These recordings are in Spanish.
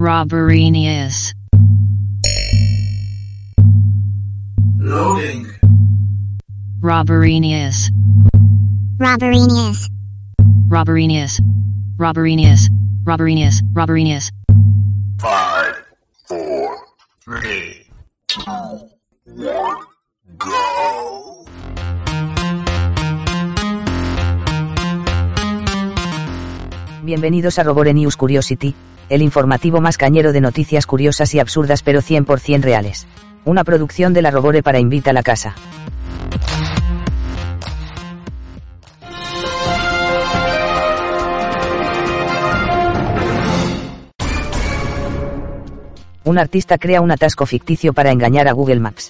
Roberinius. Loading. Roberinius. Roberinius. Roberinius. Roberinius. Roberinius. Roberinius. Five, four, three, two, one, go. Bienvenidos a Roborenius Curiosity, el informativo más cañero de noticias curiosas y absurdas pero 100% reales. Una producción de la Robore para Invita a la Casa. Un artista crea un atasco ficticio para engañar a Google Maps.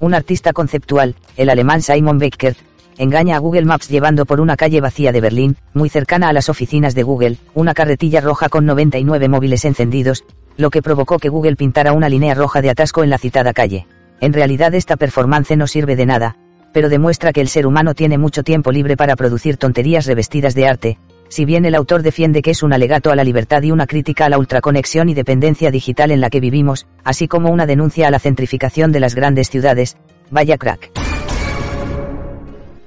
Un artista conceptual, el alemán Simon Becker, engaña a Google Maps llevando por una calle vacía de Berlín, muy cercana a las oficinas de Google, una carretilla roja con 99 móviles encendidos, lo que provocó que Google pintara una línea roja de atasco en la citada calle. En realidad esta performance no sirve de nada, pero demuestra que el ser humano tiene mucho tiempo libre para producir tonterías revestidas de arte, si bien el autor defiende que es un alegato a la libertad y una crítica a la ultraconexión y dependencia digital en la que vivimos, así como una denuncia a la centrificación de las grandes ciudades, vaya crack.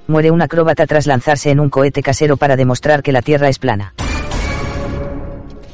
Muere un acróbata tras lanzarse en un cohete casero para demostrar que la Tierra es plana.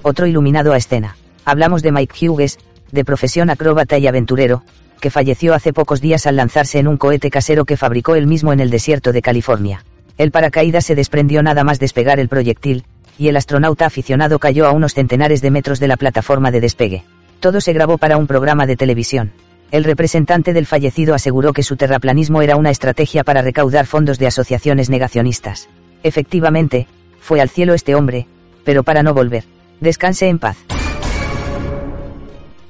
Otro iluminado a escena. Hablamos de Mike Hughes, de profesión acróbata y aventurero, que falleció hace pocos días al lanzarse en un cohete casero que fabricó él mismo en el desierto de California. El paracaídas se desprendió nada más despegar el proyectil, y el astronauta aficionado cayó a unos centenares de metros de la plataforma de despegue. Todo se grabó para un programa de televisión. El representante del fallecido aseguró que su terraplanismo era una estrategia para recaudar fondos de asociaciones negacionistas. Efectivamente, fue al cielo este hombre, pero para no volver. Descanse en paz.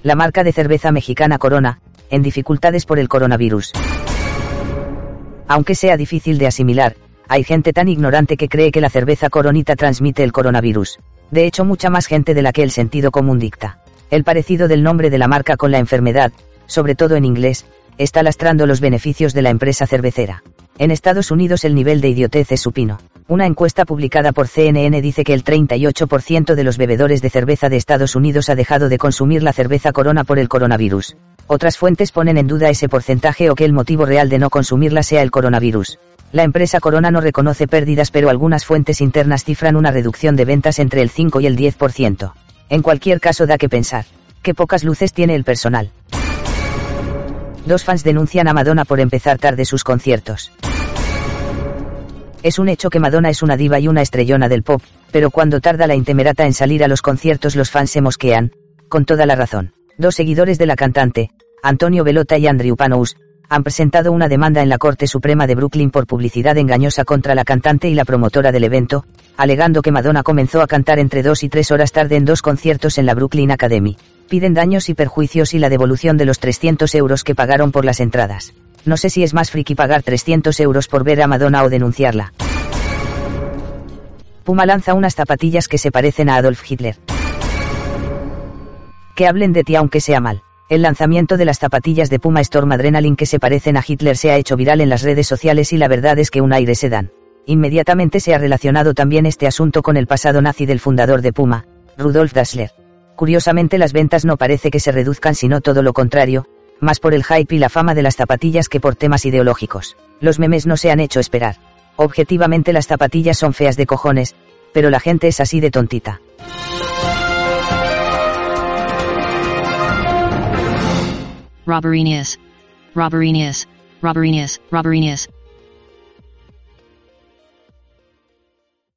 La marca de cerveza mexicana Corona, en dificultades por el coronavirus. Aunque sea difícil de asimilar, hay gente tan ignorante que cree que la cerveza coronita transmite el coronavirus. De hecho, mucha más gente de la que el sentido común dicta. El parecido del nombre de la marca con la enfermedad, sobre todo en inglés, está lastrando los beneficios de la empresa cervecera. En Estados Unidos el nivel de idiotez es supino. Una encuesta publicada por CNN dice que el 38% de los bebedores de cerveza de Estados Unidos ha dejado de consumir la cerveza corona por el coronavirus. Otras fuentes ponen en duda ese porcentaje o que el motivo real de no consumirla sea el coronavirus. La empresa Corona no reconoce pérdidas pero algunas fuentes internas cifran una reducción de ventas entre el 5 y el 10%. En cualquier caso da que pensar. Qué pocas luces tiene el personal. Dos fans denuncian a Madonna por empezar tarde sus conciertos. Es un hecho que Madonna es una diva y una estrellona del pop, pero cuando tarda la intemerata en salir a los conciertos los fans se mosquean, con toda la razón. Dos seguidores de la cantante, Antonio Velota y Andrew Panous, han presentado una demanda en la Corte Suprema de Brooklyn por publicidad engañosa contra la cantante y la promotora del evento, alegando que Madonna comenzó a cantar entre dos y tres horas tarde en dos conciertos en la Brooklyn Academy. Piden daños y perjuicios y la devolución de los 300 euros que pagaron por las entradas. No sé si es más friki pagar 300 euros por ver a Madonna o denunciarla. Puma lanza unas zapatillas que se parecen a Adolf Hitler. Que hablen de ti aunque sea mal. El lanzamiento de las zapatillas de Puma Storm Adrenaline que se parecen a Hitler se ha hecho viral en las redes sociales y la verdad es que un aire se dan. Inmediatamente se ha relacionado también este asunto con el pasado nazi del fundador de Puma, Rudolf Dassler. Curiosamente las ventas no parece que se reduzcan sino todo lo contrario, más por el hype y la fama de las zapatillas que por temas ideológicos. Los memes no se han hecho esperar. Objetivamente las zapatillas son feas de cojones, pero la gente es así de tontita. News. Robbery News.